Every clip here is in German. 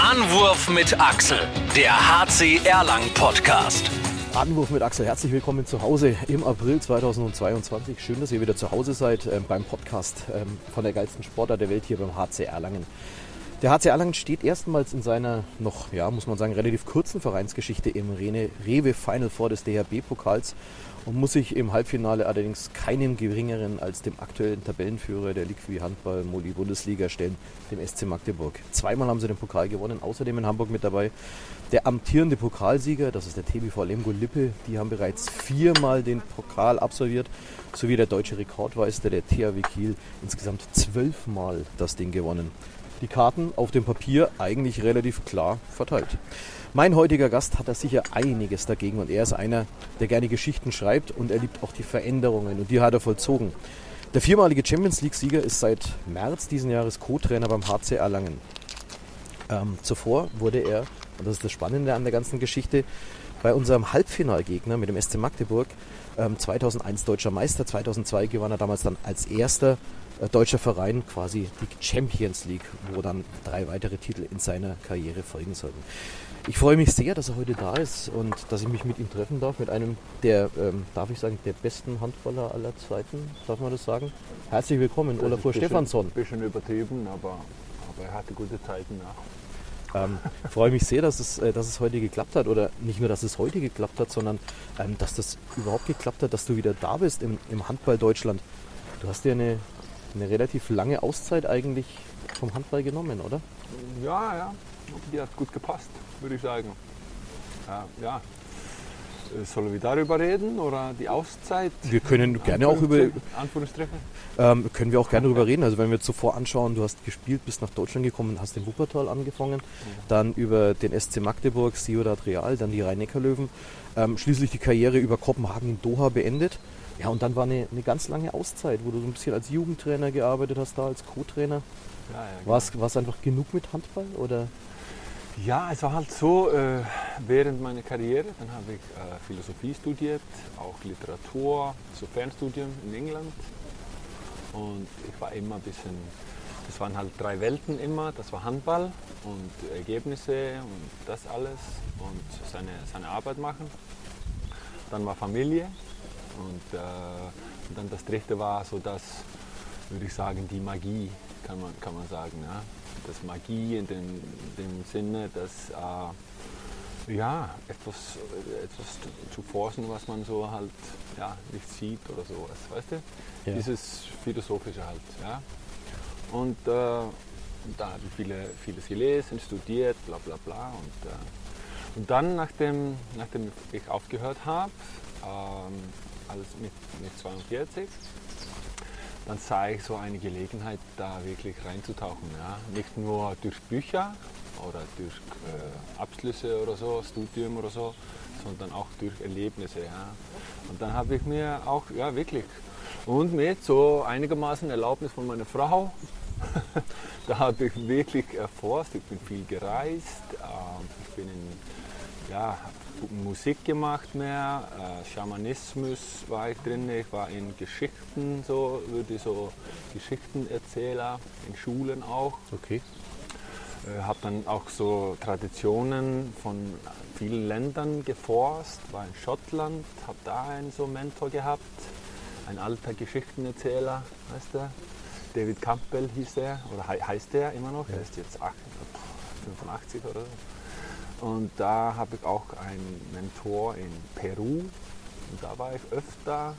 Anwurf mit Axel, der HC Erlangen Podcast. Anwurf mit Axel, herzlich willkommen zu Hause im April 2022. Schön, dass ihr wieder zu Hause seid äh, beim Podcast ähm, von der geilsten Sportart der Welt hier beim HC Erlangen. Der HC Erlangen steht erstmals in seiner noch, ja, muss man sagen, relativ kurzen Vereinsgeschichte im Rene Rewe Final Four des DHB-Pokals und muss sich im Halbfinale allerdings keinem geringeren als dem aktuellen Tabellenführer der Liquid Handball Moli Bundesliga stellen, dem SC Magdeburg. Zweimal haben sie den Pokal gewonnen, außerdem in Hamburg mit dabei der amtierende Pokalsieger, das ist der TBV Lemgo Lippe, die haben bereits viermal den Pokal absolviert, sowie der deutsche Rekordmeister, der THW Kiel, insgesamt zwölfmal das Ding gewonnen die Karten auf dem Papier eigentlich relativ klar verteilt. Mein heutiger Gast hat da sicher einiges dagegen und er ist einer, der gerne Geschichten schreibt und er liebt auch die Veränderungen und die hat er vollzogen. Der viermalige Champions League-Sieger ist seit März diesen Jahres Co-Trainer beim HC Erlangen. Ähm, zuvor wurde er, und das ist das Spannende an der ganzen Geschichte, bei unserem Halbfinalgegner mit dem SC Magdeburg ähm, 2001 deutscher Meister, 2002 gewann er damals dann als erster äh, deutscher Verein quasi die Champions League, wo dann drei weitere Titel in seiner Karriere folgen sollten. Ich freue mich sehr, dass er heute da ist und dass ich mich mit ihm treffen darf, mit einem der, ähm, darf ich sagen, der besten Handballer aller Zeiten, darf man das sagen? Herzlich willkommen, Olafur Stefansson. Ein bisschen übertrieben, aber, aber er hatte gute Zeiten nach. Ähm, ich freue mich sehr, dass es, äh, dass es heute geklappt hat. Oder nicht nur, dass es heute geklappt hat, sondern ähm, dass das überhaupt geklappt hat, dass du wieder da bist im, im Handball Deutschland. Du hast dir eine eine relativ lange Auszeit eigentlich vom Handball genommen, oder? Ja, ja. Die hat gut gepasst, würde ich sagen. Ja, ja. Äh, sollen wir darüber reden oder die Auszeit? Wir können gerne auch über. Anführungsstriche? Ähm, können wir auch gerne darüber reden. Also, wenn wir zuvor anschauen, du hast gespielt, bist nach Deutschland gekommen, hast in Wuppertal angefangen, ja. dann über den SC Magdeburg, Ciudad Real, dann die Rhein-Neckar-Löwen, ähm, schließlich die Karriere über Kopenhagen in Doha beendet. Ja, und dann war eine, eine ganz lange Auszeit, wo du so ein bisschen als Jugendtrainer gearbeitet hast, da als Co-Trainer. Ja, ja, genau. War es einfach genug mit Handball? Oder? Ja, es war halt so, äh, während meiner Karriere, dann habe ich äh, Philosophie studiert, auch Literatur, so Fernstudium in England. Und ich war immer ein bisschen, das waren halt drei Welten immer, das war Handball und Ergebnisse und das alles und seine, seine Arbeit machen. Dann war Familie und, äh, und dann das dritte war so das, würde ich sagen, die Magie, kann man, kann man sagen. Ja? Das Magie in dem, in dem Sinne, dass äh, ja, etwas, etwas zu forschen, was man so halt ja, nicht sieht oder sowas, weißt du? Ja. Dieses Philosophische halt. Ja? Und äh, da habe ich viele, vieles gelesen, studiert, bla bla bla. Und, äh, und dann, nachdem, nachdem ich aufgehört habe, ähm, als mit, mit 42, dann sah ich so eine Gelegenheit, da wirklich reinzutauchen. Ja? Nicht nur durch Bücher oder durch äh, Abschlüsse oder so, Studium oder so, sondern auch durch Erlebnisse. Ja? Und dann habe ich mir auch, ja wirklich, und mit so einigermaßen Erlaubnis von meiner Frau, da habe ich wirklich erforscht, ich bin viel gereist, äh, ich bin in, ja, Musik gemacht mehr, äh, Schamanismus war ich drin, ich war in Geschichten so, würde so Geschichtenerzähler, in Schulen auch. Okay. Äh, habe dann auch so Traditionen von vielen Ländern geforscht, war in Schottland, habe da einen so Mentor gehabt, ein alter Geschichtenerzähler, weißt du, David Campbell hieß er, oder he heißt er immer noch, ja. er ist jetzt 85 oder so. Und da habe ich auch einen Mentor in Peru. Und da war ich öfter,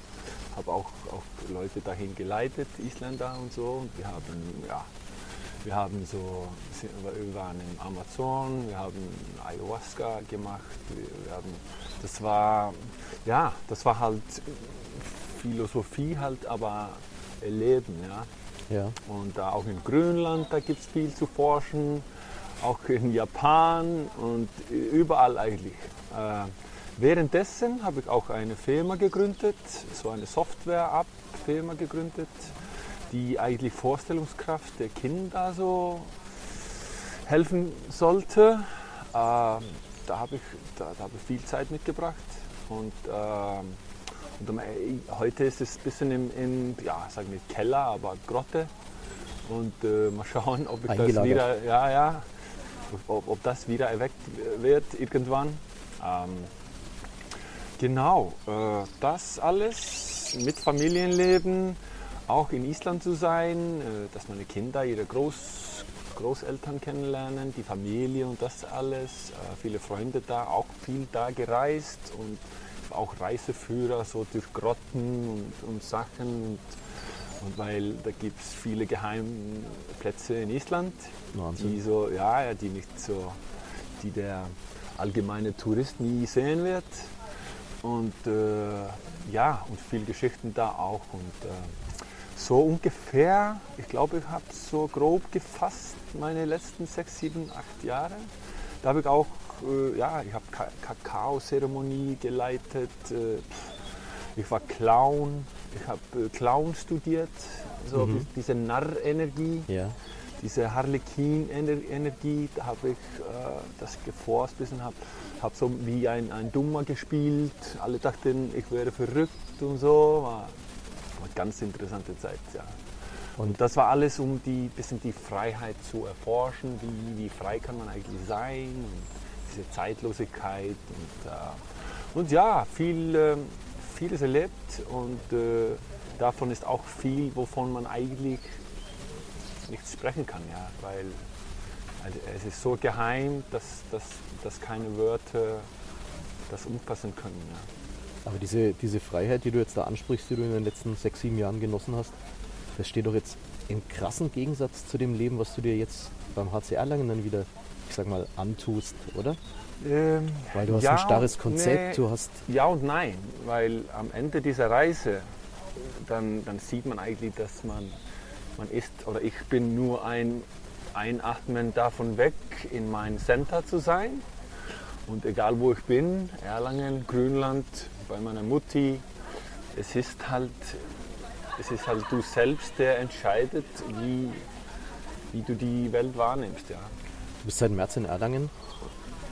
habe auch, auch Leute dahin geleitet, Isländer und so. Und wir haben, ja, wir haben so, wir waren im Amazon, wir haben Ayahuasca gemacht. Wir haben, das war, ja, das war halt Philosophie halt, aber Erleben, ja. ja. Und da auch in Grönland, da gibt es viel zu forschen auch in Japan und überall eigentlich. Äh, währenddessen habe ich auch eine Firma gegründet, so eine Software-App-Firma gegründet, die eigentlich Vorstellungskraft der Kinder so helfen sollte. Äh, da habe ich, da, da hab ich viel Zeit mitgebracht und, äh, und heute ist es ein bisschen im, im ja, sag nicht Keller, aber Grotte und äh, mal schauen, ob ich das wieder, ja, ja, ob, ob das wieder erweckt wird irgendwann. Ähm, genau, äh, das alles mit Familienleben, auch in Island zu sein, äh, dass meine Kinder ihre Groß, Großeltern kennenlernen, die Familie und das alles. Äh, viele Freunde da, auch viel da gereist und auch Reiseführer so durch Grotten und, und Sachen. Und, weil da gibt es viele Geheimplätze in Island, Wahnsinn. die so, ja, die nicht so, die der allgemeine Tourist nie sehen wird. Und äh, ja, und viel Geschichten da auch. Und äh, so ungefähr, ich glaube, ich habe so grob gefasst meine letzten sechs, sieben, acht Jahre. Da habe ich auch, äh, ja, ich habe Ka Kakao-Zeremonie geleitet. Äh, ich war Clown, ich habe äh, Clown studiert, so Mhm. diese Narr-Energie, Ja. diese Harlequin-Energie, da habe ich äh, das geforst ein bisschen, habe hab so wie ein, ein Dummer gespielt. Alle dachten, ich wäre verrückt und so. War, eine ganz interessante Zeit, ja. Und das war alles, um die bisschen die Freiheit zu erforschen. Wie, wie frei kann man eigentlich sein? Und diese Zeitlosigkeit. Und, äh, und ja, viel, ähm, vieles erlebt. Und äh, davon ist auch viel, wovon man eigentlich nicht sprechen kann. Ja? Weil also es ist so geheim, dass, dass, dass keine Wörter das umfassen können. Ja? Aber diese, diese Freiheit, die du jetzt da ansprichst, die du in den letzten sechs, sieben Jahren genossen hast, das steht doch jetzt im krassen Gegensatz zu dem Leben, was du dir jetzt beim HC Erlangen dann wieder, ich sag mal, antust, oder? Ähm, Weil du hast ja ein starres Konzept, nee, du hast. Ja und nein, weil am Ende dieser Reise, dann, dann sieht man eigentlich, dass man, man ist, oder ich bin nur ein Einatmen davon weg, in mein Center zu sein. Und egal wo ich bin, Erlangen, Grünland, bei meiner Mutti, es ist halt, es ist halt du selbst, der entscheidet, wie, wie du die Welt wahrnimmst. Ja. Du bist seit März in Erlangen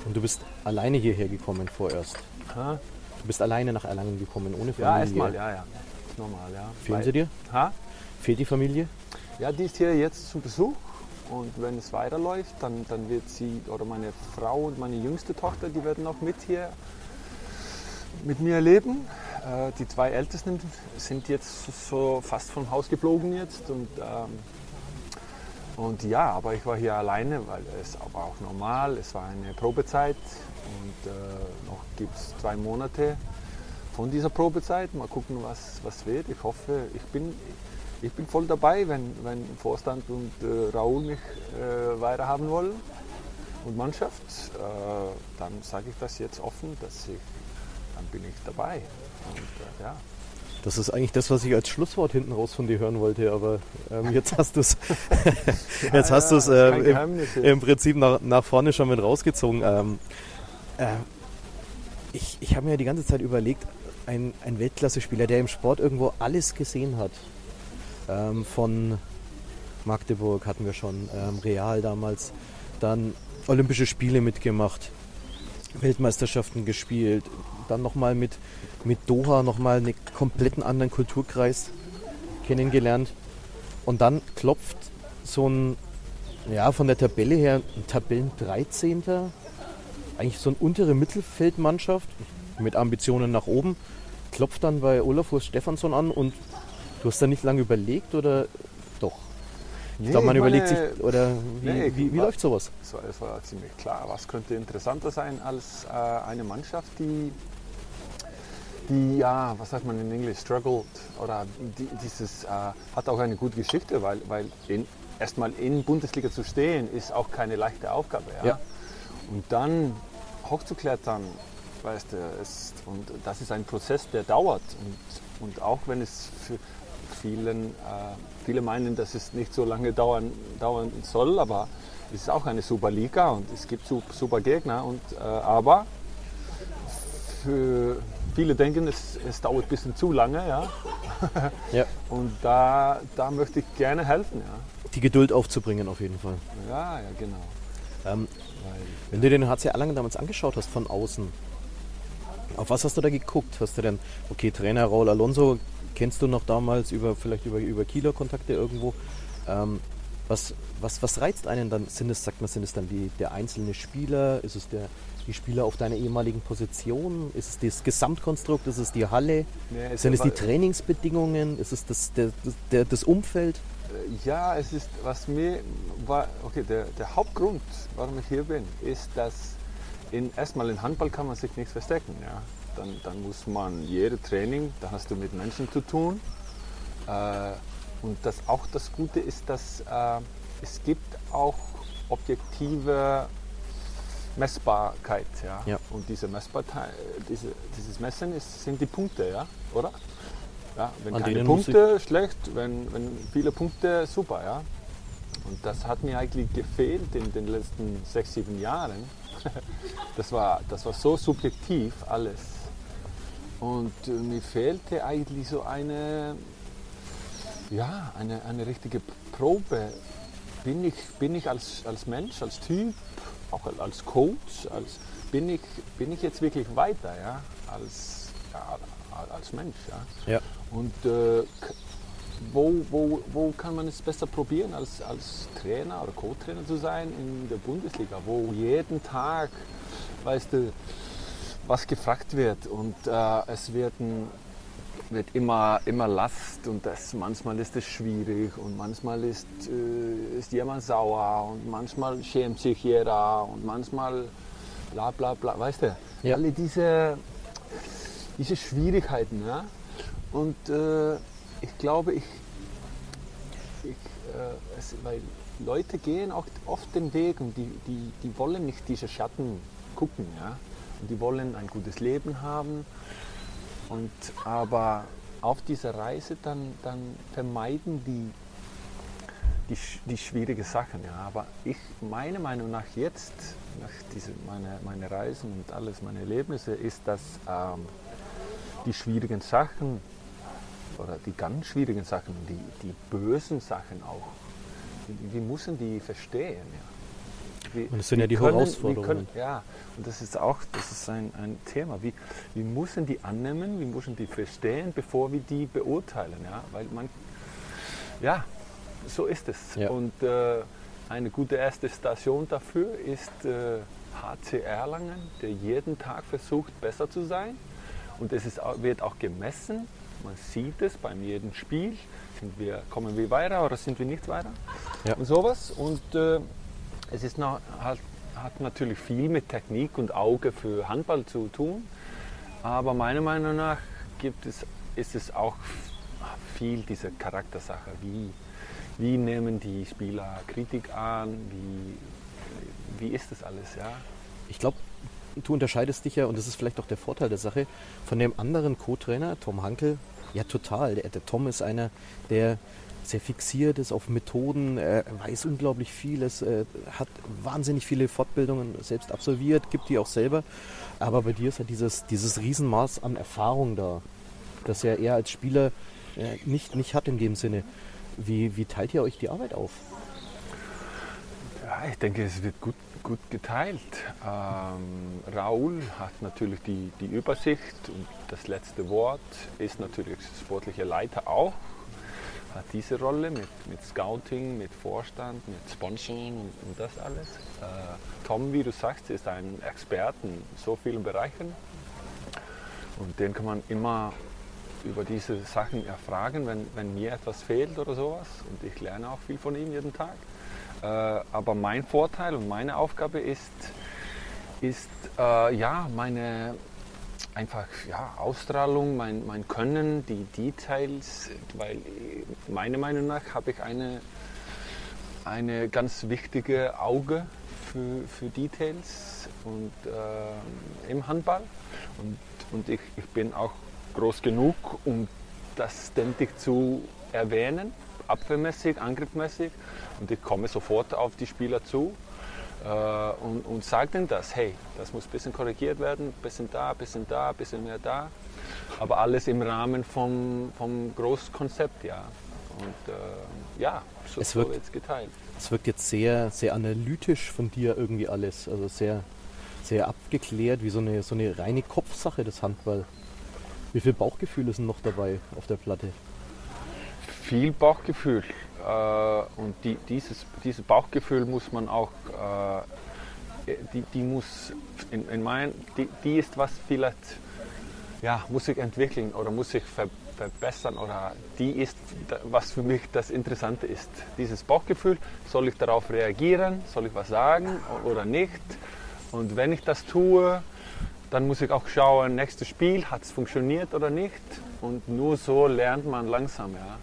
und du bist alleine hierher gekommen vorerst. Ha? Du bist alleine nach Erlangen gekommen, ohne Ja, Familie. erstmal, ja, ja. Ist normal, ja. Fehlen Weil- sie dir? Ha? Fehlt die Familie? Ja, die ist hier jetzt zu Besuch und wenn es weiterläuft, dann, dann wird sie, oder meine Frau und meine jüngste Tochter, die werden auch mit hier mit mir leben. Äh, die zwei Ältesten sind jetzt so fast vom Haus geflogen jetzt und, ähm, und ja, aber ich war hier alleine, weil es aber auch normal, es war eine Probezeit und äh, noch gibt es zwei Monate von dieser Probezeit. Mal gucken, was, was wird. Ich hoffe, ich bin, ich bin voll dabei, wenn, wenn Vorstand und äh, Raoul mich äh, weiterhaben wollen und Mannschaft. Äh, dann sage ich das jetzt offen, dass ich, dann bin ich dabei. Und, äh, ja. Das ist eigentlich das, was ich als Schlusswort hinten raus von dir hören wollte, aber ähm, jetzt hast du es jetzt hast du es ja, äh, im, im Prinzip nach, nach vorne schon mit rausgezogen. Ähm, äh, ich ich habe mir die ganze Zeit überlegt, ein, ein Weltklasse-Spieler, der im Sport irgendwo alles gesehen hat, ähm, von Magdeburg hatten wir schon, ähm, Real damals, dann Olympische Spiele mitgemacht, Weltmeisterschaften gespielt, dann nochmal mit, mit Doha nochmal einen kompletten anderen Kulturkreis kennengelernt. Und dann klopft so ein, ja, von der Tabelle her ein Tabellen 13. Eigentlich so eine untere Mittelfeldmannschaft mit Ambitionen nach oben. Klopft dann bei Olafur Stefansson an und du hast da nicht lange überlegt oder doch? Ich Nee, glaube, man ich überlegt sich, oder wie, nee, wie, wie wa- läuft sowas? Es war, es war ziemlich klar, was könnte interessanter sein als äh, eine Mannschaft, die, die, ja, was sagt man in Englisch, struggled oder die, dieses, äh, hat auch eine gute Geschichte, weil, weil erstmal in Bundesliga zu stehen, ist auch keine leichte Aufgabe. Ja? Ja. Und dann hochzuklettern, weißt du, ist, und das ist ein Prozess, der dauert. Und, und auch wenn es für vielen, äh, viele meinen, dass es nicht so lange dauern, dauern soll, aber es ist auch eine super Liga und es gibt su- super Gegner. Und, äh, aber für viele denken, es, es dauert ein bisschen zu lange. Ja? Ja. Und da, da möchte ich gerne helfen. Ja, Die Geduld aufzubringen auf jeden Fall. ja, ja genau. Ähm, Weil, wenn du den HC Erlangen damals angeschaut hast von außen, auf was hast du da geguckt? Hast du denn, okay, Trainer Raul Alonso kennst du noch damals über vielleicht über, über Kieler Kontakte irgendwo. Ähm, Was, was, was reizt einen dann? Sind es, sagt man, sind es dann die, der einzelne Spieler? Ist es der, die Spieler auf deiner ehemaligen Position? Ist es das Gesamtkonstrukt? Ist es die Halle? Nee, es sind es die Trainingsbedingungen? Ist es das, der, der, das Umfeld? Ja, es ist, was mir war, okay, der, der Hauptgrund, warum ich hier bin, ist, dass in, erstmal in Handball kann man sich nichts verstecken. Ja? Dann, dann muss man jede Training, da hast du mit Menschen zu tun. Äh, und das, auch das Gute ist, dass äh, es gibt auch objektive Messbarkeit. Ja? Ja. Und diese Messbarkeit, diese, dieses Messen ist, sind die Punkte, ja? oder? Ja, wenn An keine Punkte, schlecht. Wenn, wenn viele Punkte, super. Ja? Und das hat mir eigentlich gefehlt in den letzten sechs, sieben Jahren. Das war, das war so subjektiv alles. Und äh, mir fehlte eigentlich so eine, ja, eine, eine richtige Probe. Bin ich, bin ich als, als Mensch, als Typ, auch als Coach, als, bin, ich, bin ich jetzt wirklich weiter ja? Als, ja, als Mensch? Ja? Ja. Und äh, wo, wo, wo kann man es besser probieren, als, als Trainer oder Co-Trainer zu sein in der Bundesliga, wo jeden Tag, weißt du, was gefragt wird und äh, es wird, ein, wird immer, immer Last und das, manchmal ist es schwierig und manchmal ist, äh, ist jemand sauer und manchmal schämt sich jeder und manchmal bla bla bla, weißt du, Ja. alle diese, diese Schwierigkeiten. Ja? Und äh, ich glaube, ich, ich, äh, es, weil Leute gehen auch oft den Weg und die, die, die wollen nicht diese Schatten gucken. Ja? Und die wollen ein gutes Leben haben. Und, aber auf dieser Reise dann, dann vermeiden die die, die schwierige Sachen. Ja. Aber ich, meiner Meinung nach jetzt, nach diese, meine, meine Reisen und alles, meine Erlebnisse, ist, dass ähm, die schwierigen Sachen oder die ganz schwierigen Sachen, die, die bösen Sachen auch, die, wir müssen die verstehen. Ja. Wir, Und das sind ja die können- Herausforderungen. Können, ja, und das ist auch das ist ein, ein Thema. Wir, wir müssen die annehmen, wir müssen die verstehen, bevor wir die beurteilen. Ja? Weil man, ja, so ist es. Ja. Und äh, eine gute erste Station dafür ist äh, HC Erlangen, der jeden Tag versucht, besser zu sein. Und es ist, wird auch gemessen. Man sieht es beim jedem Spiel. Sind wir, kommen wir weiter oder sind wir nicht weiter? Ja. Und sowas. Und äh, es ist noch, halt, hat natürlich viel mit Technik und Auge für Handball zu tun. Aber meiner Meinung nach gibt es, ist es auch viel diese Charaktersache. Wie, wie nehmen die Spieler Kritik an? Wie, wie ist das alles? Ja? Ich glaube, du unterscheidest dich ja, und das ist vielleicht auch der Vorteil der Sache, von dem anderen Co-Trainer, Tom Hankel. Ja, total. Der, der Tom ist einer, der sehr fixiert ist auf Methoden, er weiß unglaublich vieles, äh, hat wahnsinnig viele Fortbildungen selbst absolviert, gibt die auch selber. Aber bei dir ist ja dieses, dieses Riesenmaß an Erfahrung da, das ja er als Spieler äh, nicht, nicht hat in dem Sinne. Wie, wie teilt ihr euch die Arbeit auf? Ja, ich denke, es wird gut, gut geteilt. Ähm, Raoul hat natürlich die, die Übersicht und das letzte Wort ist natürlich sportlicher Leiter auch. Hat diese Rolle mit, mit Scouting, mit Vorstand, mit Sponsoring und, und das alles. Äh, Tom, wie du sagst, ist ein Experten in so vielen Bereichen. Und den kann man immer über diese Sachen erfragen, wenn, wenn mir etwas fehlt oder sowas. Und ich lerne auch viel von ihm jeden Tag. Äh, aber mein Vorteil und meine Aufgabe ist, ist äh, ja, meine einfach ja, Ausstrahlung, mein, mein Können, die Details, weil äh, meiner Meinung nach habe ich eine, eine ganz wichtige Auge für, für Details und, äh, im Handball. Und, und ich, ich bin auch groß genug, um das ständig zu erwähnen, abwehrmäßig, angriffsmäßig. Und ich komme sofort auf die Spieler zu äh, und, und sage denen das, hey, das muss ein bisschen korrigiert werden, ein bisschen da, ein bisschen da, ein bisschen mehr da. Aber alles im Rahmen vom, vom Großkonzept, ja. Und äh, ja, so, Es wirkt- wird es geteilt. Es wirkt jetzt sehr, sehr analytisch von dir irgendwie alles. Also sehr, sehr abgeklärt, wie so eine, so eine reine Kopfsache, das Handball. Wie viel Bauchgefühl ist denn noch dabei auf der Platte? Viel Bauchgefühl. äh, und die, dieses, dieses Bauchgefühl muss man auch, äh, die, die muss, in, in mein, die, die ist was vielleicht, ja, muss sich entwickeln oder muss sich ver, verbessern oder die ist, was für mich das Interessante ist. Dieses Bauchgefühl, soll ich darauf reagieren, soll ich was sagen oder nicht? Und wenn ich das tue, dann muss ich auch schauen, nächstes Spiel, hat es funktioniert oder nicht? Und nur so lernt man langsam, ja.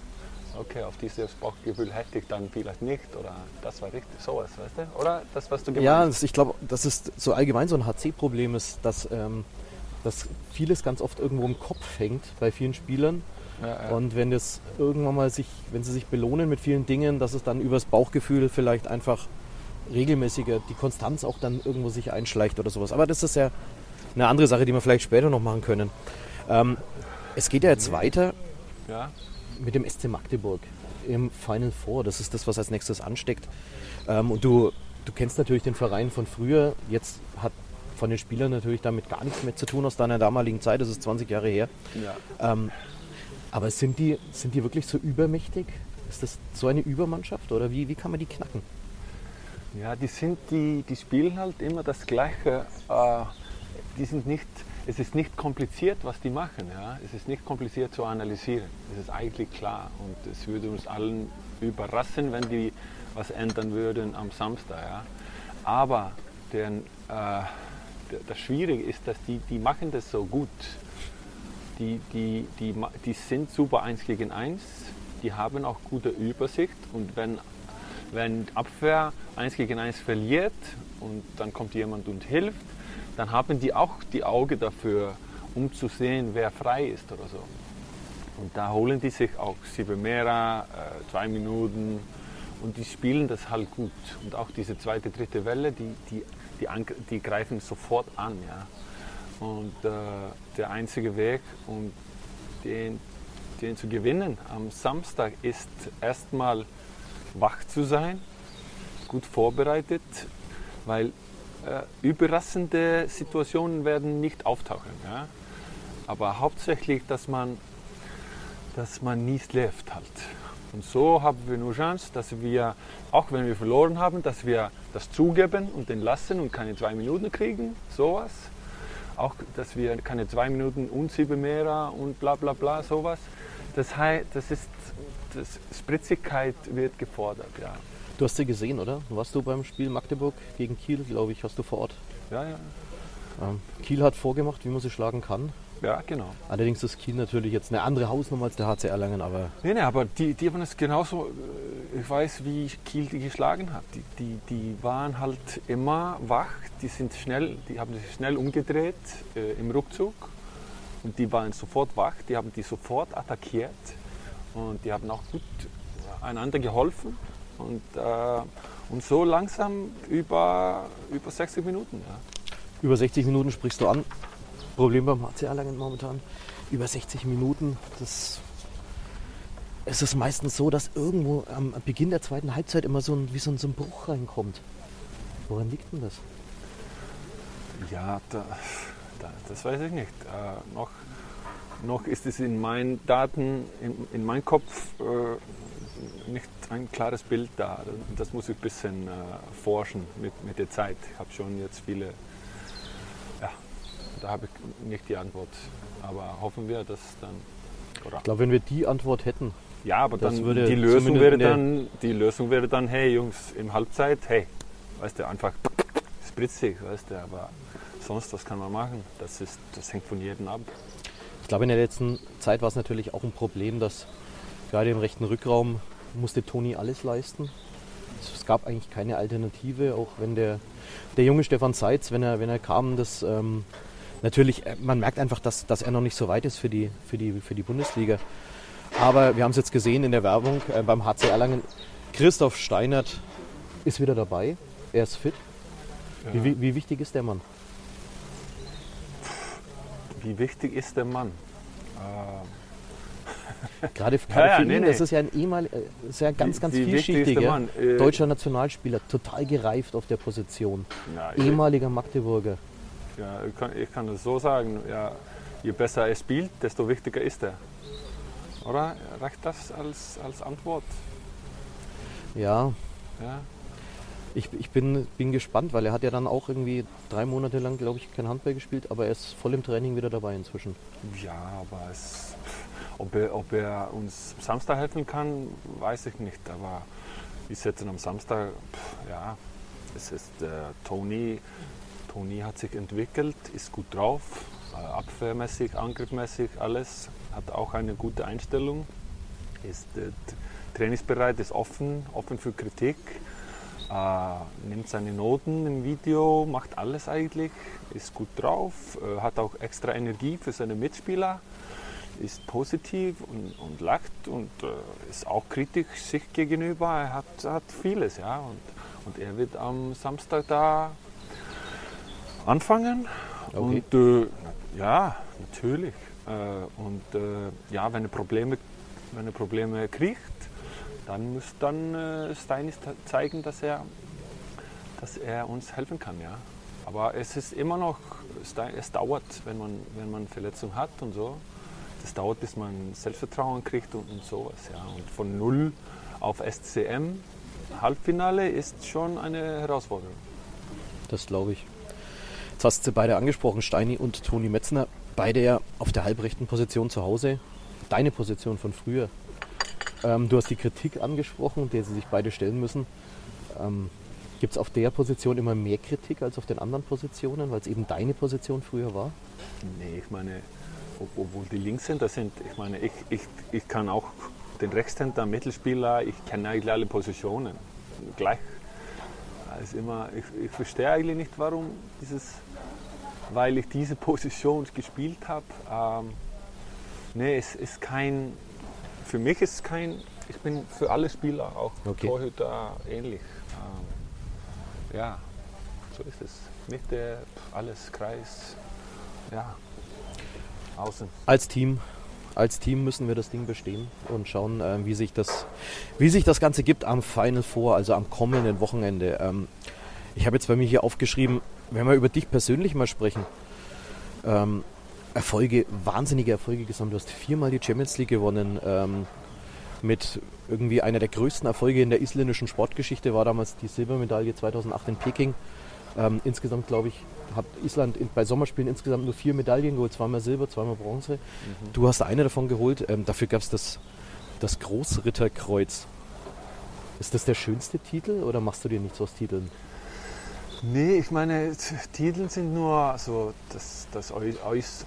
Okay, auf dieses Bauchgefühl hätte ich dann vielleicht nicht oder das war richtig, sowas, weißt du? Oder das, was du gemeint Ja, ich glaube, das ist so allgemein so ein HC-Problem ist, dass, ähm, dass vieles ganz oft irgendwo im Kopf hängt bei vielen Spielern. Ja, ja. Und wenn das irgendwann mal sich, wenn sie sich belohnen mit vielen Dingen, dass es dann übers Bauchgefühl vielleicht einfach regelmäßiger die Konstanz auch dann irgendwo sich einschleicht oder sowas. Aber das ist ja eine andere Sache, die wir vielleicht später noch machen können. Ähm, es geht ja jetzt weiter ja. Mit dem SC Magdeburg im Final Four. Das ist das, was als nächstes ansteckt. Ähm, und du, du kennst natürlich den Verein von früher. Jetzt hat von den Spielern natürlich damit gar nichts mehr zu tun aus deiner damaligen Zeit. Das ist 20 Jahre her. Ja. Ähm, aber sind die, sind die wirklich so übermächtig? Ist das so eine Übermannschaft oder wie, wie kann man die knacken? Ja, die sind die, die spielen halt immer das Gleiche. Äh, die sind nicht, es ist nicht kompliziert, was die machen. Ja? Es ist nicht kompliziert zu analysieren. Es ist eigentlich klar und es würde uns allen überraschen, wenn die was ändern würden am Samstag. Ja? Aber den, äh, das Schwierige ist, dass die, die machen das so gut. Die, die, die, die sind super eins gegen eins, die haben auch gute Übersicht und wenn wenn Abwehr eins gegen eins verliert und dann kommt jemand und hilft, dann haben die auch die Augen dafür, um zu sehen, wer frei ist oder so. Und da holen die sich auch sieben Mera, äh, zwei Minuten und die spielen das halt gut. Und auch diese zweite, dritte Welle, die, die, die, die greifen sofort an. Ja. Und äh, der einzige Weg, um den, den zu gewinnen am Samstag, ist erstmal wach zu sein, gut vorbereitet, weil überraschende Situationen werden nicht auftauchen. Ja? Aber hauptsächlich, dass man, dass man nie schläft halt. Und so haben wir nur Chance, dass wir, auch wenn wir verloren haben, dass wir das zugeben und den lassen und keine zwei Minuten kriegen, sowas. Auch, dass wir keine zwei Minuten und sieben mehr und bla bla bla, sowas. Das heißt, das ist, das Spritzigkeit wird gefordert, ja. Du hast sie gesehen, oder? Warst du beim Spiel Magdeburg gegen Kiel, glaube ich, hast du vor Ort? Ja, ja. Ähm, Kiel hat vorgemacht, wie man sie schlagen kann. Ja, genau. Allerdings ist Kiel natürlich jetzt eine andere Hausnummer als der HC Erlangen, aber. Nee, nee, aber die, die haben es genauso. Äh, ich weiß, wie Kiel die geschlagen hat. Die, die, die waren halt immer wach, die sind schnell, die haben sich schnell umgedreht äh, im Rückzug und die waren sofort wach, die haben die sofort attackiert und die haben auch gut einander geholfen. Und, äh, und so langsam über, über 60 Minuten. Ja. Über 60 Minuten sprichst du an. Problem beim HC Erlangen momentan. Über 60 Minuten, das es ist meistens so, dass irgendwo am Beginn der zweiten Halbzeit immer so ein, wie so ein, so ein Bruch reinkommt. Woran liegt denn das? Ja, da, da, das weiß ich nicht. Äh, noch, noch ist es in meinen Daten, in, in meinem Kopf äh, nicht ein klares Bild da. Das muss ich ein bisschen äh, forschen mit, mit der Zeit. Ich habe schon jetzt viele, ja, da habe ich nicht die Antwort. Aber hoffen wir, dass dann. Oder? Ich glaube, wenn wir die Antwort hätten. Ja, aber dann die Lösung wäre dann, die Lösung wäre dann, hey Jungs, im Halbzeit, hey, weißt du, einfach spritzig, weißt du, aber sonst, was kann man machen? Das, ist, das hängt von jedem ab. Ich glaube, in der letzten Zeit war es natürlich auch ein Problem, dass gerade im rechten Rückraum musste Toni alles leisten. Es gab eigentlich keine Alternative, auch wenn der, der junge Stefan Seitz, wenn er, wenn er kam, das ähm, natürlich, äh, man merkt einfach, dass, dass er noch nicht so weit ist für die, für die, für die Bundesliga. Aber wir haben es jetzt gesehen in der Werbung äh, beim HC Erlangen. Christoph Steinert ist wieder dabei. Er ist fit. Ja. Wie, wie, wichtig ist der Mann? Wie wichtig ist der Mann? Ähm Gerade, gerade ja, für nee, ihn nee. ist es ja ein ehemalig, ist ja ganz, ganz die, vielschichtiger äh, deutscher Nationalspieler, total gereift auf der Position. Ja, Ehemaliger Magdeburger. Ja, ich kann, ich kann das so sagen, ja, je besser er spielt, desto wichtiger ist er. Oder reicht das als, als Antwort? Ja, Ja, ich, ich bin, bin gespannt, weil er hat ja dann auch irgendwie drei Monate lang, glaube ich, kein Handball gespielt, aber er ist voll im Training wieder dabei inzwischen. ja aber es, ob, er, ob er uns Samstag helfen kann, weiß ich nicht. Aber wir setzen am Samstag, pff, ja, es ist äh, Toni. Toni hat sich entwickelt, ist gut drauf, äh, abwehrmäßig, angriffmäßig, alles. Hat auch eine gute Einstellung, ist äh, trainingsbereit, ist offen, offen für Kritik. Äh, nimmt seine Noten im Video, macht alles eigentlich, ist gut drauf, äh, hat auch extra Energie für seine Mitspieler, ist positiv und, und lacht und äh, ist auch kritisch sich gegenüber. Er hat, hat vieles, ja. Und, und er wird am Samstag da anfangen. Okay. Und äh, ja, natürlich. Äh, und äh, ja, wenn er Probleme, wenn er Probleme kriegt, dann muss dann äh, Steinis zeigen, dass er, dass er uns helfen kann, ja. Aber es ist immer noch, es dauert, wenn man, wenn man Verletzung hat und so. Das dauert, bis man Selbstvertrauen kriegt und, und sowas, ja. Und von null auf SCM Halbfinale ist schon eine Herausforderung. Das glaube ich. Jetzt hast du beide angesprochen, Steini und Toni Metzner. Beide ja auf der halbrechten Position zu Hause. Deine Position von früher. Ähm, du hast die Kritik angesprochen, der sie sich beide stellen müssen. Ähm, Gibt es auf der Position immer mehr Kritik als auf den anderen Positionen, weil es eben deine Position früher war? Nee, ich meine, ob- obwohl die Linkshänder sind, ich meine, ich, ich, ich kann auch den Rechtshänder, Mittelspieler, ich kenne eigentlich alle Positionen. Gleich. Das ist immer, ich, ich verstehe eigentlich nicht, warum dieses, weil ich diese Position gespielt habe. Ähm, nee, es ist kein, für mich ist es kein, ich bin für alle Spieler, auch Okay. Torhüter, ähnlich. Ähm, ja, so ist es. Mitte, alles, Kreis, ja, außen. Als Team, als Team müssen wir das Ding bestehen und schauen, äh, wie, sich das, wie sich das Ganze gibt am Final Four, also am kommenden Wochenende. Ähm, ich habe jetzt bei mir hier aufgeschrieben, wenn wir über dich persönlich mal sprechen, ähm, Erfolge, wahnsinnige Erfolge gesammelt. Du hast viermal die Champions League gewonnen. Ähm, mit irgendwie einer der größten Erfolge in der isländischen Sportgeschichte war damals die Silbermedaille 2008 in Peking. Ähm, insgesamt, glaube ich, hat Island in, bei Sommerspielen insgesamt nur vier Medaillen geholt, zweimal Silber, zweimal Bronze. Du hast eine davon geholt. Ähm, dafür gab es das, das Großritterkreuz. Ist das der schönste Titel oder machst du dir nichts aus Titeln? Nee, ich meine, Titel sind nur so das, das Aus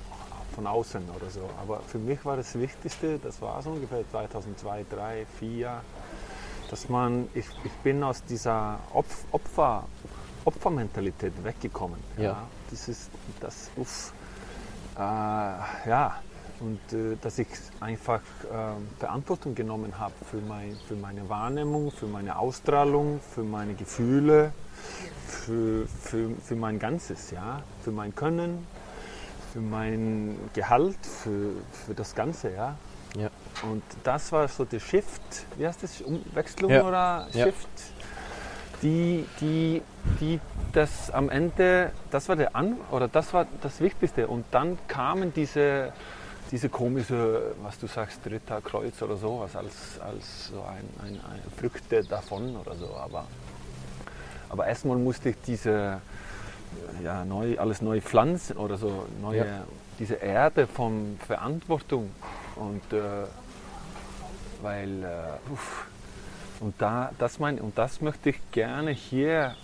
von außen oder so. Aber für mich war das Wichtigste, das war so ungefähr 2002, 2003, 2004, dass man, ich, ich bin aus dieser Opf, Opfer, Opfermentalität weggekommen. Ja. Dieses, das, uff, äh, ja, und äh, dass ich einfach ähm, Verantwortung genommen habe für, mein, für meine Wahrnehmung, für meine Ausstrahlung, für meine Gefühle, für, für, für mein Ganzes, ja, für mein Können, für mein Gehalt, für, für das Ganze, ja. Und das war so der Shift, wie heißt das, Umwechslung Ja. oder. Shift, die, die, die das am Ende, das war der An oder das war das Wichtigste. Und dann kamen diese, diese komische, was du sagst, dritter Kreuz oder sowas, als, als so ein, ein, ein Früchte davon oder so. Aber, aber erstmal musste ich diese, ja, neu, alles neu pflanzen oder so, neue, Ja. diese Erde von Verantwortung. Und äh, weil, äh, uff, und, da, das mein, und das möchte ich gerne hier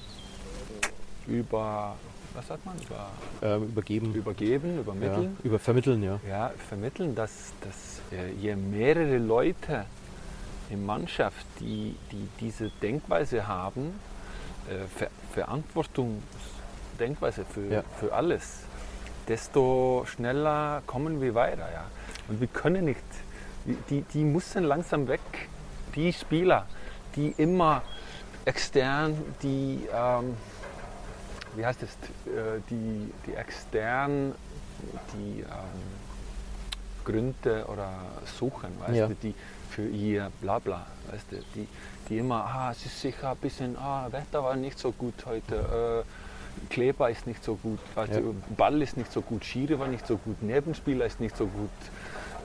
über, was sagt man, über, Ähm, übergeben. übergeben, ja, übermitteln. über vermitteln, ja. Ja, vermitteln, dass, dass äh, je mehrere Leute in Mannschaft, die, die diese Denkweise haben, äh, Ver Verantwortungsdenkweise für, Ja. für alles, desto schneller kommen wir weiter. Ja. Und wir können nicht, die, die müssen langsam weg, die Spieler, die immer extern, die, ähm, wie heißt es, äh, die, die extern, die ähm, Gründe oder suchen, weißt Ja. du, die für ihr Blabla, weißt du, die, die immer, ah, es ist sicher ein bisschen, ah, Wetter war nicht so gut heute, äh, Kleber ist nicht so gut, weißt Ja. du, Ball ist nicht so gut, Schiere war nicht so gut, Nebenspieler ist nicht so gut.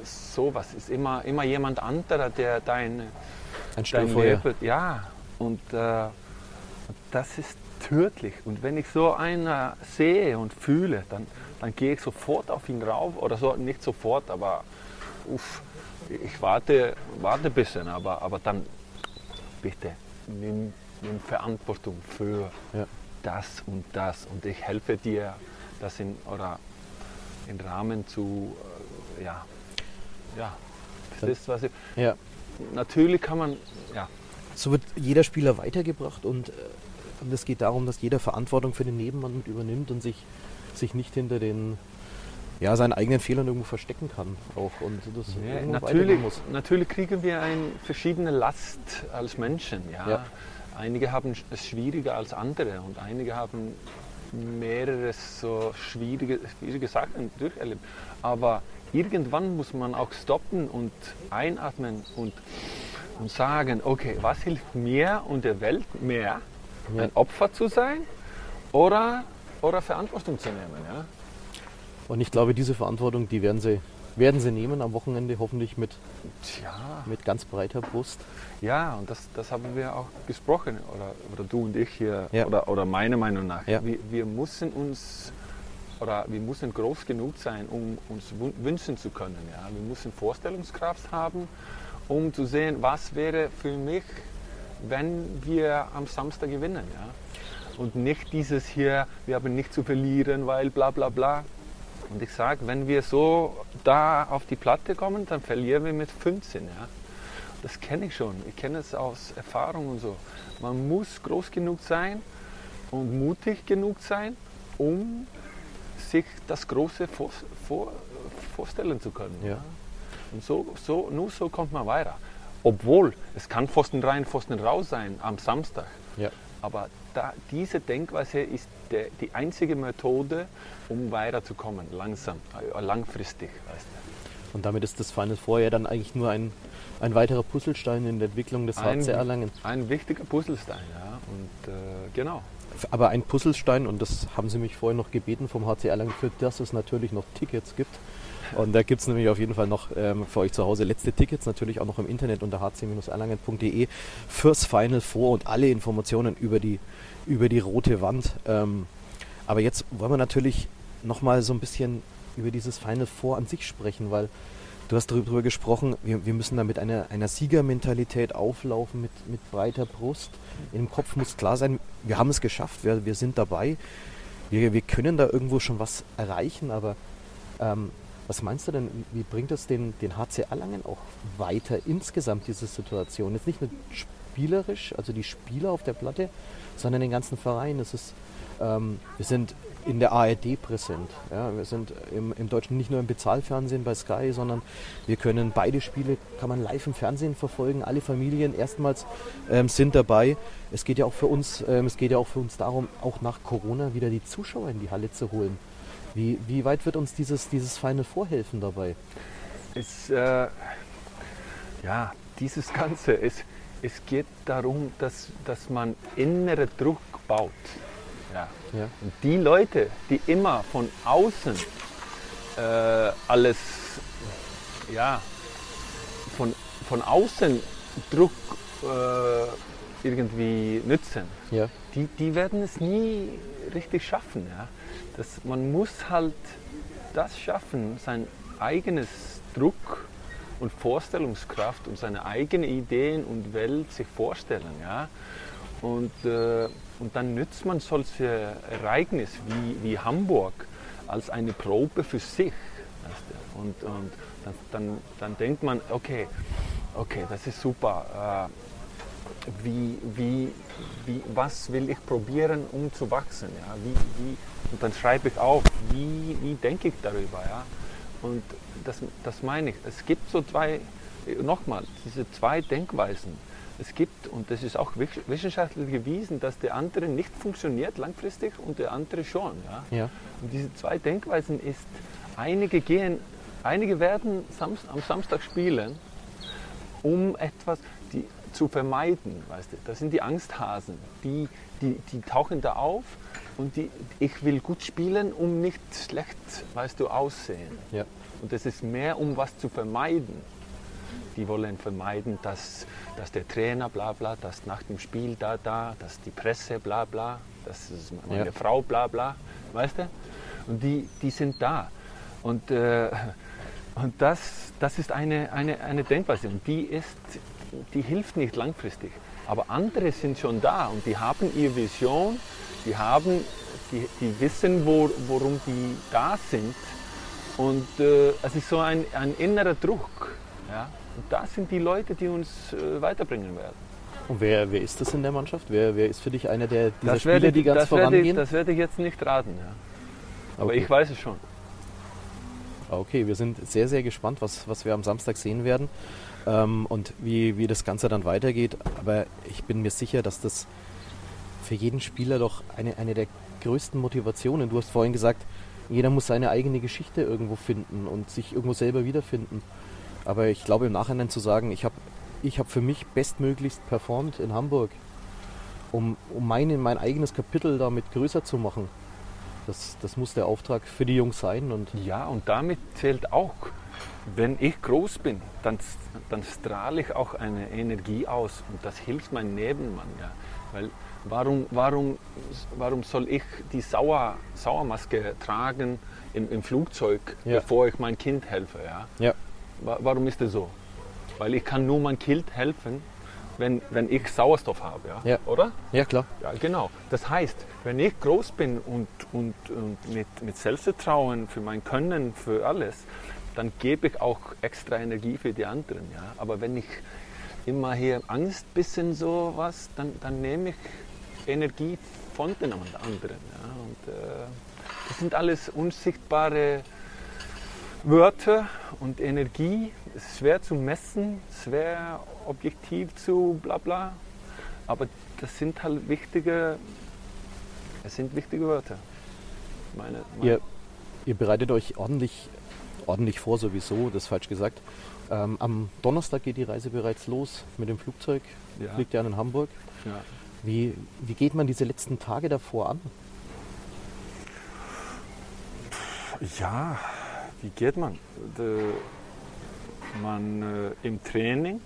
Sowas ist immer, immer jemand anderer, der dein, Ein dein. Leben, ja, Und äh, das ist tödlich. Und wenn ich so einen sehe und fühle, dann, dann gehe ich sofort auf ihn rauf. Oder so, nicht sofort, aber uff, ich warte, warte ein bisschen. Aber, aber dann bitte nimm, nimm Verantwortung für Ja. das und das. Und ich helfe dir, das in, oder in Rahmen zu, äh, ja, ja, das ist, was ich, Ja. natürlich kann man, ja, So wird jeder Spieler weitergebracht und, äh, und es geht darum, dass jeder Verantwortung für den Nebenmann mit übernimmt und sich, sich nicht hinter den ja, seinen eigenen Fehlern irgendwo verstecken kann. Auch und das Ja, natürlich, muss. natürlich kriegen wir eine verschiedene Last als Menschen. Ja? Ja. Einige haben es schwieriger als andere und einige haben mehrere so schwierige, schwierige Sachen durcherlebt. Aber irgendwann muss man auch stoppen und einatmen und, und sagen, okay, was hilft mir und der Welt mehr, Ja. ein Opfer zu sein oder, oder Verantwortung zu nehmen. Ja? Und ich glaube, diese Verantwortung, die werden sie, werden sie nehmen am Wochenende, hoffentlich mit, Tja. mit ganz breiter Brust. Ja, und das, das haben wir auch gesprochen, oder, oder du und ich hier, Ja. oder, oder meiner Meinung nach. Ja. Wir, wir müssen uns, oder wir müssen groß genug sein, um uns wün- wünschen zu können. Ja? Wir müssen Vorstellungskraft haben, um zu sehen, was wäre für mich, wenn wir am Samstag gewinnen. Ja? Und nicht dieses hier, wir haben nichts zu verlieren, weil bla bla bla. Und ich sage, wenn wir so da auf die Platte kommen, dann verlieren wir mit 15. Ja? Das kenne ich schon. Ich kenne es aus Erfahrung und so. Man muss groß genug sein und mutig genug sein, um sich das Große vor, vor, vorstellen zu können. Ja. Und so, so, nur so kommt man weiter. Obwohl, es kann Pfosten rein, Pfosten raus sein am Samstag. Ja. Aber da, diese Denkweise ist der, die einzige Methode, um weiterzukommen, langsam, äh, langfristig. Weißt du. Und damit ist das Final Four ja dann eigentlich nur ein, ein weiterer Puzzlestein in der Entwicklung des HC Erlangen. Ein wichtiger Puzzlestein, ja. Und äh, genau. Aber ein Puzzlestein, und das haben Sie mich vorhin noch gebeten vom HC Erlangen, für das es natürlich noch Tickets gibt. Und da gibt es nämlich auf jeden Fall noch ähm, für euch zu Hause letzte Tickets, natürlich auch noch im Internet unter hc-erlangen.de fürs Final Four und alle Informationen über die, über die rote Wand. Ähm, aber jetzt wollen wir natürlich nochmal so ein bisschen über dieses Final Four an sich sprechen, weil du hast darüber gesprochen, wir, wir müssen da mit einer, einer Siegermentalität auflaufen, mit, mit breiter Brust. Im Kopf muss klar sein, wir haben es geschafft, wir, wir sind dabei, wir, wir können da irgendwo schon was erreichen, aber ähm, was meinst du denn, wie bringt das den, den HC Erlangen auch weiter insgesamt, diese Situation? Jetzt nicht nur spielerisch, also die Spieler auf der Platte, sondern den ganzen Verein. Es ist, ähm, wir sind in der ARD präsent. Ja? Wir sind im, im Deutschen nicht nur im Bezahlfernsehen bei Sky, sondern wir können beide Spiele, kann man live im Fernsehen verfolgen. Alle Familien erstmals ähm, sind dabei. Es geht ja auch für uns, ähm, es geht ja auch für uns darum, auch nach Corona wieder die Zuschauer in die Halle zu holen. Wie, wie weit wird uns dieses, dieses Final vorhelfen dabei? Es, äh, ja, dieses Ganze, es, es geht darum, dass, dass man innere Druck baut. Ja. Ja. Und die Leute, die immer von außen äh, alles, ja, von, von außen Druck äh, irgendwie nützen, Ja. die, die werden es nie richtig schaffen. Ja? Das, man muss halt das schaffen, sein eigenes Druck und Vorstellungskraft und seine eigenen Ideen und Welt sich vorstellen. Ja? Und, äh, und dann nützt man solche Ereignisse wie, wie Hamburg als eine Probe für sich. Und, und dann, dann, dann denkt man, okay, okay, das ist super. Äh, wie, wie, wie, was will ich probieren, um zu wachsen? Ja? Wie, wie, und dann schreibe ich auf, wie, wie denke ich darüber? Ja? Und das, das meine ich. Es gibt so zwei, nochmal, diese zwei Denkweisen. Es gibt, und das ist auch wissenschaftlich gewiesen, dass der andere nicht funktioniert langfristig und der andere schon. Ja? Ja. Und diese zwei Denkweisen ist, einige gehen, einige werden Samst, am Samstag spielen, um etwas die, zu vermeiden. Weißt du? Das sind die Angsthasen, die, die, die tauchen da auf und die, ich will gut spielen, um nicht schlecht, weißt du, aussehen. Ja. Und das ist mehr, um was zu vermeiden. Die wollen vermeiden, dass, dass der Trainer bla bla, dass nach dem Spiel da da, dass die Presse bla bla, dass meine Ja. Frau bla bla, weißt du? Und die, die sind da. Und, äh, und das, das ist eine, eine, eine Denkweise und die, ist, die hilft nicht langfristig. Aber andere sind schon da und die haben ihre Vision, die, haben, die, die wissen, wo, worum die da sind. Und äh, es ist so ein, ein innerer Druck. Ja? Und das sind die Leute, die uns äh, weiterbringen werden. Und wer, wer ist das in der Mannschaft? Wer, wer ist für dich einer der dieser Das Spieler, werde, die ganz das, werde, vorangehen? das werde ich jetzt nicht raten. Ja. Aber Okay. ich weiß es schon. Okay, wir sind sehr, sehr gespannt, was, was wir am Samstag sehen werden ähm, und wie, wie das Ganze dann weitergeht. Aber ich bin mir sicher, dass das für jeden Spieler doch eine, eine der größten Motivationen. Du hast vorhin gesagt, jeder muss seine eigene Geschichte irgendwo finden und sich irgendwo selber wiederfinden. Aber ich glaube im Nachhinein zu sagen, ich habe ich hab für mich bestmöglichst performt in Hamburg, um, um meine, mein eigenes Kapitel damit größer zu machen. Das, das muss der Auftrag für die Jungs sein. Und Ja, und damit zählt auch, wenn ich groß bin, dann, dann strahle ich auch eine Energie aus und das hilft meinem Nebenmann. Ja. Weil warum, warum, warum soll ich die Sauer, Sauermaske tragen im, im Flugzeug, Ja. bevor ich mein Kind helfe? Ja? ja, Warum ist das so? Weil ich kann nur mein Kind helfen, wenn, wenn ich Sauerstoff habe, ja? Ja. oder? ja klar. Ja, genau. Das heißt, wenn ich groß bin und, und, und mit, mit Selbstvertrauen für mein Können, für alles, dann gebe ich auch extra Energie für die anderen. Ja? Aber wenn ich immer hier Angst bisschen so was, dann, dann nehme ich Energie von den anderen. Ja? Und, äh, das sind alles unsichtbare Wörter und Energie. Es ist schwer zu messen, schwer objektiv zu bla bla. Aber das sind halt wichtige, es sind wichtige Wörter. Meine, meine, Ihr, ihr bereitet euch ordentlich, ordentlich vor sowieso, das ist falsch gesagt. Ähm, am Donnerstag geht die Reise bereits los mit dem Flugzeug. Ja. Fliegt ihr an in Hamburg. ja. Wie, wie geht man diese letzten Tage davor an? ja, wie geht man? De, man äh, im Training,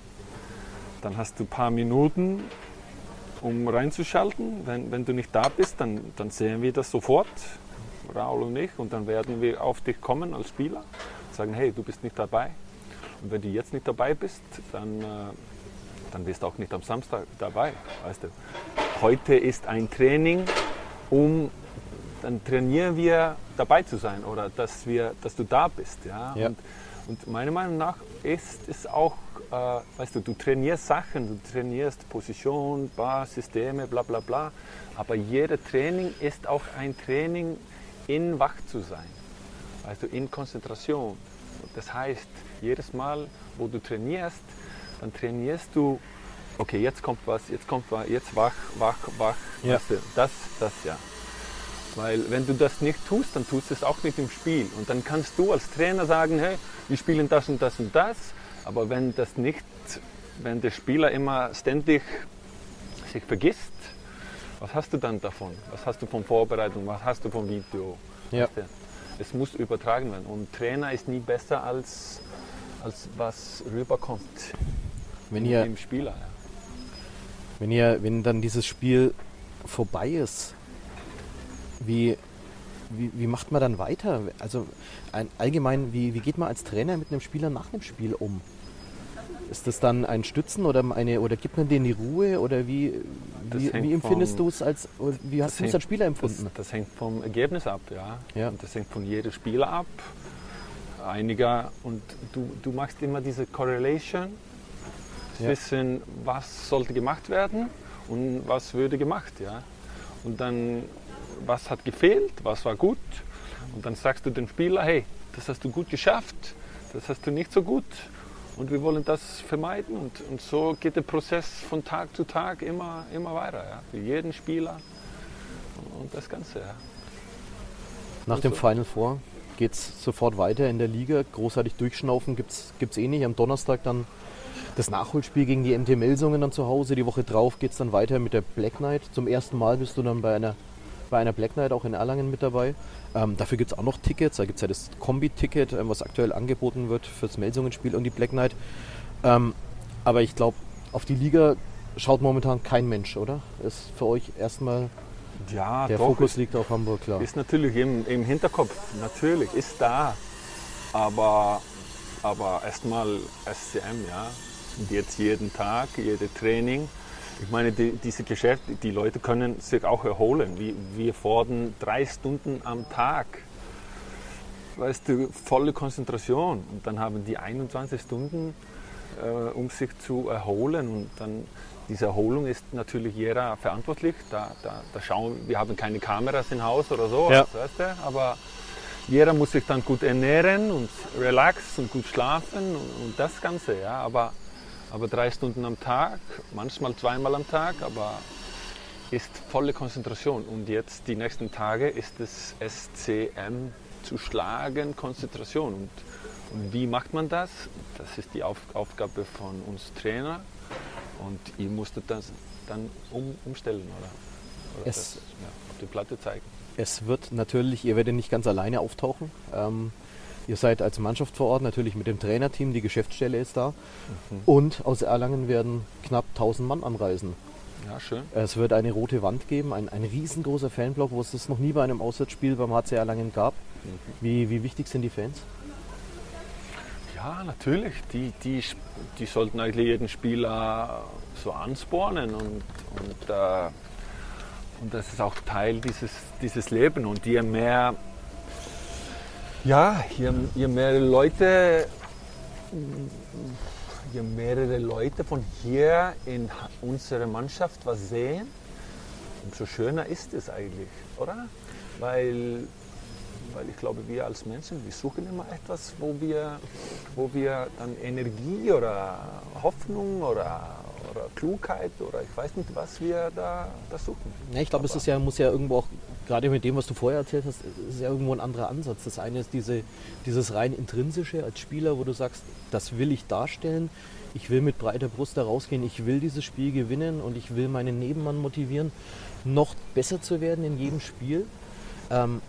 dann hast du ein paar Minuten, um reinzuschalten. Wenn, wenn du nicht da bist, dann, dann sehen wir das sofort, Raul und ich, und dann werden wir auf dich kommen als Spieler und sagen, hey, du bist nicht dabei. Und wenn du jetzt nicht dabei bist, dann, äh, dann bist du auch nicht am Samstag dabei. Weißt du. Heute ist ein Training, um dann trainieren wir dabei zu sein oder dass, wir, dass du da bist. Ja? Ja. Und, und meiner Meinung nach ist es auch, äh, weißt du, du trainierst Sachen, du trainierst Position, Bar, Systeme, bla bla bla, aber jeder Training ist auch ein Training in wach zu sein, also in Konzentration. Das heißt, jedes Mal, wo du trainierst, dann trainierst du, okay, jetzt kommt was, jetzt kommt was, jetzt wach, wach, wach, Ja. weißt du, das, das ja. Weil wenn du das nicht tust, dann tust du es auch nicht im Spiel. Und dann kannst du als Trainer sagen, hey, wir spielen das und das und das. Aber wenn das nicht, wenn der Spieler immer ständig sich vergisst, was hast du dann davon? Was hast du von Vorbereitung? Was hast du vom Video? Ja. Es muss übertragen werden. Und Trainer ist nie besser als, als was rüberkommt Wenn ihr, im Spieler. Ja. wenn ihr, wenn dann dieses Spiel vorbei ist, wie, wie, wie macht man dann weiter? Also ein, allgemein, wie, wie geht man als Trainer mit einem Spieler nach dem Spiel um? Ist das dann ein Stützen oder eine oder gibt man denen die Ruhe oder wie, wie, wie empfindest du es als wie hast du es als Spieler empfunden? Das, das hängt vom Ergebnis ab, ja. Ja. Und das hängt von jedem Spieler ab. Einiger und du, du machst immer diese Correlation Ja. zwischen was sollte gemacht werden und was würde gemacht, ja. Und dann was hat gefehlt, was war gut und dann sagst du dem Spieler, hey, das hast du gut geschafft, das hast du nicht so gut und wir wollen das vermeiden und, und so geht der Prozess von Tag zu Tag immer, immer weiter, ja. Für jeden Spieler und das Ganze, ja. Nach dem Also- Final Four geht es sofort weiter in der Liga. Großartig durchschnaufen gibt es eh nicht. Am Donnerstag dann das Nachholspiel gegen die MT Melsungen dann zu Hause. Die Woche drauf geht es dann weiter mit der Black Knight. Zum ersten Mal bist du dann bei einer, bei einer Black Knight auch in Erlangen mit dabei. Ähm, dafür gibt es auch noch Tickets. Da gibt es ja das Kombi-Ticket, ähm, was aktuell angeboten wird fürs Melsungen-Spiel und die Black Knight. Ähm, aber ich glaube, auf die Liga schaut momentan kein Mensch, oder? Ist für euch erstmal Ja, der doch, Fokus liegt auf Hamburg, klar. ist natürlich im, im Hinterkopf, natürlich, ist da. Aber, aber erstmal SCM, ja. Und jetzt jeden Tag, jede Training. Ich meine, die, diese Geschäfte, die Leute können sich auch erholen. Wir, wir fordern drei Stunden am Tag. Weißt du, volle Konzentration. Und dann haben die 21 Stunden, äh, um sich zu erholen. Und dann, diese Erholung ist natürlich jeder verantwortlich. Da, da, da schauen, wir haben keine Kameras im Haus oder so, Ja. weißt du? aber jeder muss sich dann gut ernähren und relaxen und gut schlafen und, und das Ganze. Ja? Aber, aber drei Stunden am Tag, manchmal zweimal am Tag, aber ist volle Konzentration. Und jetzt die nächsten Tage ist es SCM zu schlagen, Konzentration. Und, und wie macht man das? Das ist die Auf, Aufgabe von uns Trainer. Und ihr musstet das dann um, umstellen oder, oder Es- das, ja, auf die Platte zeigen. Es wird natürlich, ihr werdet nicht ganz alleine auftauchen. Ähm, ihr seid als Mannschaft vor Ort, natürlich mit dem Trainerteam, die Geschäftsstelle ist da. Und aus Erlangen werden knapp 1000 Mann anreisen. Ja, schön. Es wird eine rote Wand geben, ein, ein riesengroßer Fanblock, wo es das noch nie bei einem Auswärtsspiel beim HC Erlangen gab. Wie, wie wichtig sind die Fans? Ja, natürlich. Die, die, die sollten eigentlich jeden Spieler so anspornen und, und, äh, und das ist auch Teil dieses, dieses Lebens. Und je mehr, ja, je, je mehr Leute, je mehrere Leute von hier in unserer Mannschaft was sehen, umso schöner ist es eigentlich, oder? Weil weil ich glaube, wir als Menschen, wir suchen immer etwas, wo wir, wo wir dann Energie oder Hoffnung oder, oder Klugheit oder ich weiß nicht, was wir da, da suchen. Ja, ich glaube, es ist ja, muss ja irgendwo auch, gerade mit dem, was du vorher erzählt hast, ist ja irgendwo ein anderer Ansatz. Das eine ist diese, dieses rein intrinsische als Spieler, wo du sagst, das will ich darstellen. Ich will mit breiter Brust da rausgehen, ich will dieses Spiel gewinnen und ich will meinen Nebenmann motivieren, noch besser zu werden in jedem Spiel. Ähm,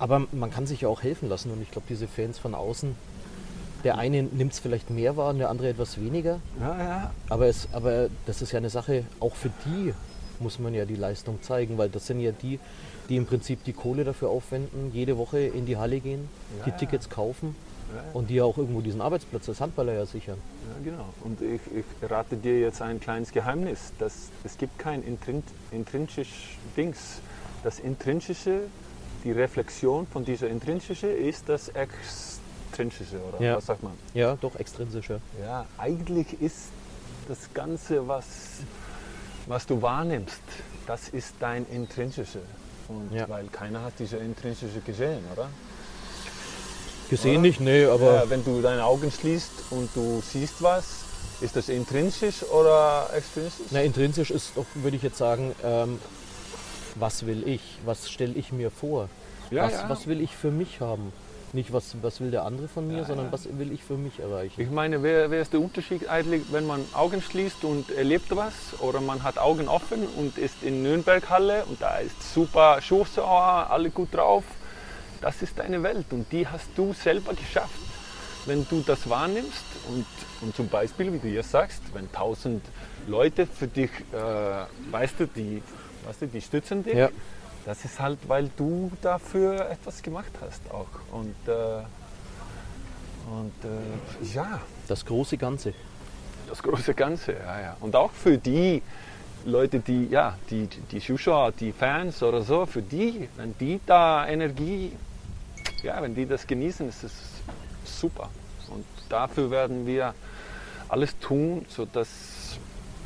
aber man kann sich ja auch helfen lassen und ich glaube, diese Fans von außen, der eine nimmt es vielleicht mehr wahr und der andere etwas weniger. Ja, ja. Aber, es, aber das ist ja eine Sache, auch für die muss man ja die Leistung zeigen, weil das sind ja die, die im Prinzip die Kohle dafür aufwenden, jede Woche in die Halle gehen, Ja, die. Tickets kaufen und die ja auch irgendwo diesen Arbeitsplatz als Handballer ja sichern. Ja, genau. Und ich, ich rate dir jetzt ein kleines Geheimnis. Dass es gibt kein intrin intrinsisch Dings. Das Intrinsische, die Reflexion von dieser Intrinsische ist das Extrinsische, oder Ja. was sagt man? Ja, doch extrinsischer. Ja, eigentlich ist das Ganze, was, was du wahrnimmst, das ist dein Intrinsische. Und Ja. weil keiner hat diese Intrinsische gesehen, oder? Gesehen Oder? nicht, nee, aber ja, wenn du deine Augen schließt und du siehst was, ist das intrinsisch oder extrinsisch? na, intrinsisch ist doch, würde ich jetzt sagen, ähm, was will ich? Was stelle ich mir vor? Ja, was, was will ich für mich haben? Nicht, was, was will der andere von mir, Ja, sondern ja. was will ich für mich erreichen? Ich meine, wer, wer ist der Unterschied eigentlich, wenn man Augen schließt und erlebt was oder man hat Augen offen und ist in Nürnberghalle und da ist super Schuhsauer, alle gut drauf. Das ist deine Welt und die hast du selber geschafft. Wenn du das wahrnimmst und, und zum Beispiel, wie du jetzt sagst, wenn tausend Leute für dich, äh, weißt du, die, weißt du, die stützen dich, Ja. Das ist halt, weil du dafür etwas gemacht hast auch. Und, äh, und äh, ja, Das große Ganze. das große Ganze, ja, ja. Und auch für die Leute, die, ja, die, die Zuschauer, die Fans oder so, für die, wenn die da Energie, ja, wenn die das genießen, ist es super. Und dafür werden wir alles tun, sodass,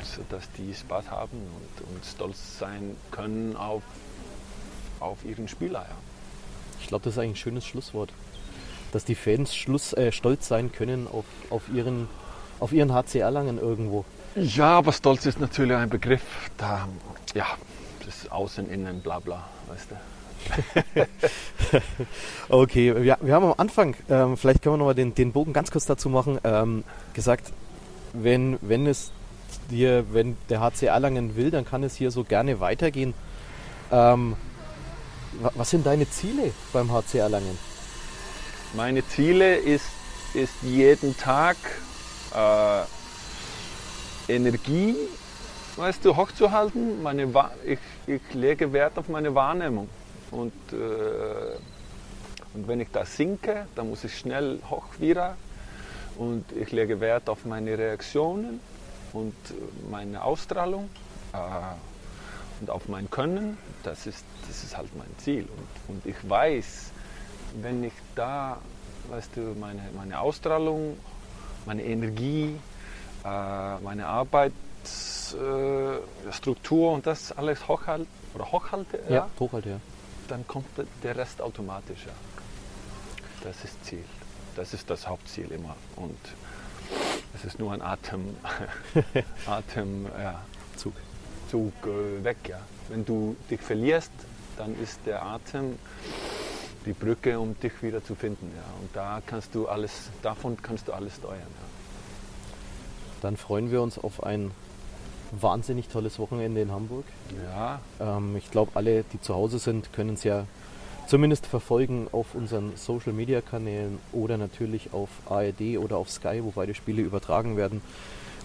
sodass die Spaß haben und, und stolz sein können auf, auf ihren Spieler. Ja. Ich glaube, das ist eigentlich ein schönes Schlusswort. Dass die Fans Schluss, äh, stolz sein können auf, auf, ihren, auf ihren HC Erlangen irgendwo. Ja, aber Stolz ist natürlich ein Begriff, da, ja, das ist Außen, Innen, bla bla, weißt du. Okay, wir, wir haben am Anfang, ähm, vielleicht können wir nochmal den, den Bogen ganz kurz dazu machen, ähm, gesagt, wenn, wenn es dir, wenn der HC Erlangen will, dann kann es hier so gerne weitergehen. Ähm, was sind deine Ziele beim HC Erlangen? Meine Ziele ist, ist jeden Tag äh, Energie, weißt du, hochzuhalten. Meine, ich, ich lege Wert auf meine Wahrnehmung. Und, äh, und wenn ich da sinke, dann muss ich schnell hoch wieder. Und ich lege Wert auf meine Reaktionen und meine Ausstrahlung äh, und auf mein Können. Das ist, das ist halt mein Ziel. Und, und ich weiß, wenn ich da, weißt du, meine, meine Ausstrahlung, meine Energie, äh, meine Arbeitsstruktur und das alles hochhalte, oder hochhalte, ja, Ja, Hochhalte, ja. dann kommt der- Rest automatisch. Ja. Das ist Ziel. Das ist das Hauptziel immer. Und es ist nur ein Atem, Atem ja, Zug. Zug äh, weg. Ja. Wenn du dich verlierst, dann ist der Atem die Brücke, um dich wieder zu finden. Ja. Und da kannst du alles, davon kannst du alles steuern. Ja. Dann freuen wir uns auf ein wahnsinnig tolles Wochenende in Hamburg. Ja, Ähm, ich glaube, alle, die zu Hause sind, können es ja zumindest verfolgen auf unseren Social Media Kanälen oder natürlich auf ARD oder auf Sky, wo beide Spiele übertragen werden.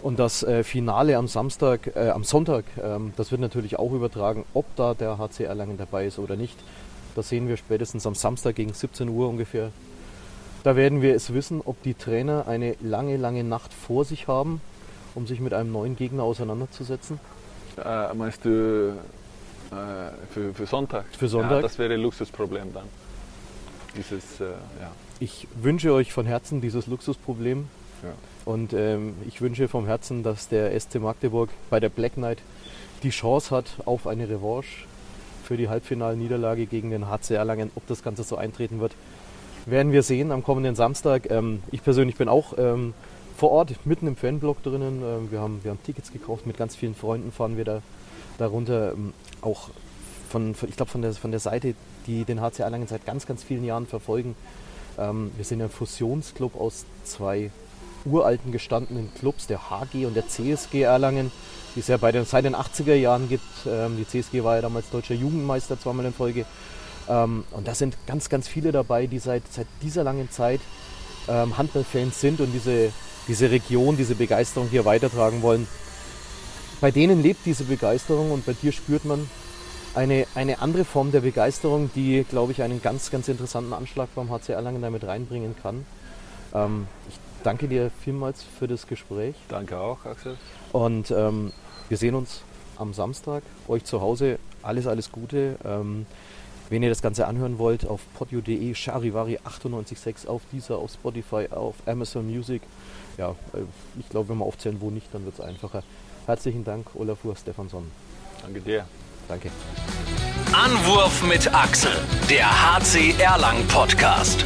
Und das äh, Finale am Samstag, äh, am Sonntag, ähm, das wird natürlich auch übertragen, ob da der HC Erlangen dabei ist oder nicht. Das sehen wir spätestens am Samstag gegen 17 Uhr ungefähr. Da werden wir es wissen, ob die Trainer eine lange, lange Nacht vor sich haben, um sich mit einem neuen Gegner auseinanderzusetzen. äh, meinst du äh, für, für Sonntag? Für Sonntag? Ja, das wäre ein Luxusproblem dann. Dieses, äh, ja. Ich wünsche euch von Herzen dieses Luxusproblem Ja. Und ähm, ich wünsche vom Herzen, dass der SC Magdeburg bei der Black Knight die Chance hat auf eine Revanche für die Halbfinalniederlage gegen den HC Erlangen. Ob das Ganze so eintreten wird, werden wir sehen am kommenden Samstag. Ähm, ich persönlich bin auch ähm, vor Ort mitten im Fanblock drinnen. Ähm, wir, haben, wir haben Tickets gekauft, mit ganz vielen Freunden fahren wir da darunter. Ähm, auch von, von ich glaube von der, von der Seite, die den HC Erlangen seit ganz, ganz vielen Jahren verfolgen. Ähm, wir sind ein Fusionsclub aus zwei uralten gestandenen Clubs, der HG und der CSG Erlangen, die es ja bei den, seit den 80er Jahren gibt. Ähm, die CSG war ja damals deutscher Jugendmeister zweimal in Folge. Ähm, und da sind ganz, ganz viele dabei, die seit, seit dieser langen Zeit ähm, Handballfans sind und diese, diese Region, diese Begeisterung hier weitertragen wollen. Bei denen lebt diese Begeisterung und bei dir spürt man eine, eine andere Form der Begeisterung, die, glaube ich, einen ganz, ganz interessanten Anschlag beim HC Erlangen damit reinbringen kann. Ähm, ich danke dir vielmals für das Gespräch Danke auch, Axel. und ähm, wir sehen uns am Samstag. Euch zu Hause alles, alles Gute. Ähm, wenn ihr das Ganze anhören wollt, auf podio.de, Charivari 98.6, auf dieser, auf Spotify, auf Amazon Music. Ja, äh, ich glaube, wenn wir aufzählen, wo nicht, dann wird es einfacher. Herzlichen Dank, Olafur Stefansson. Danke dir. Danke. Anwurf mit Axel, der HC Erlang Podcast.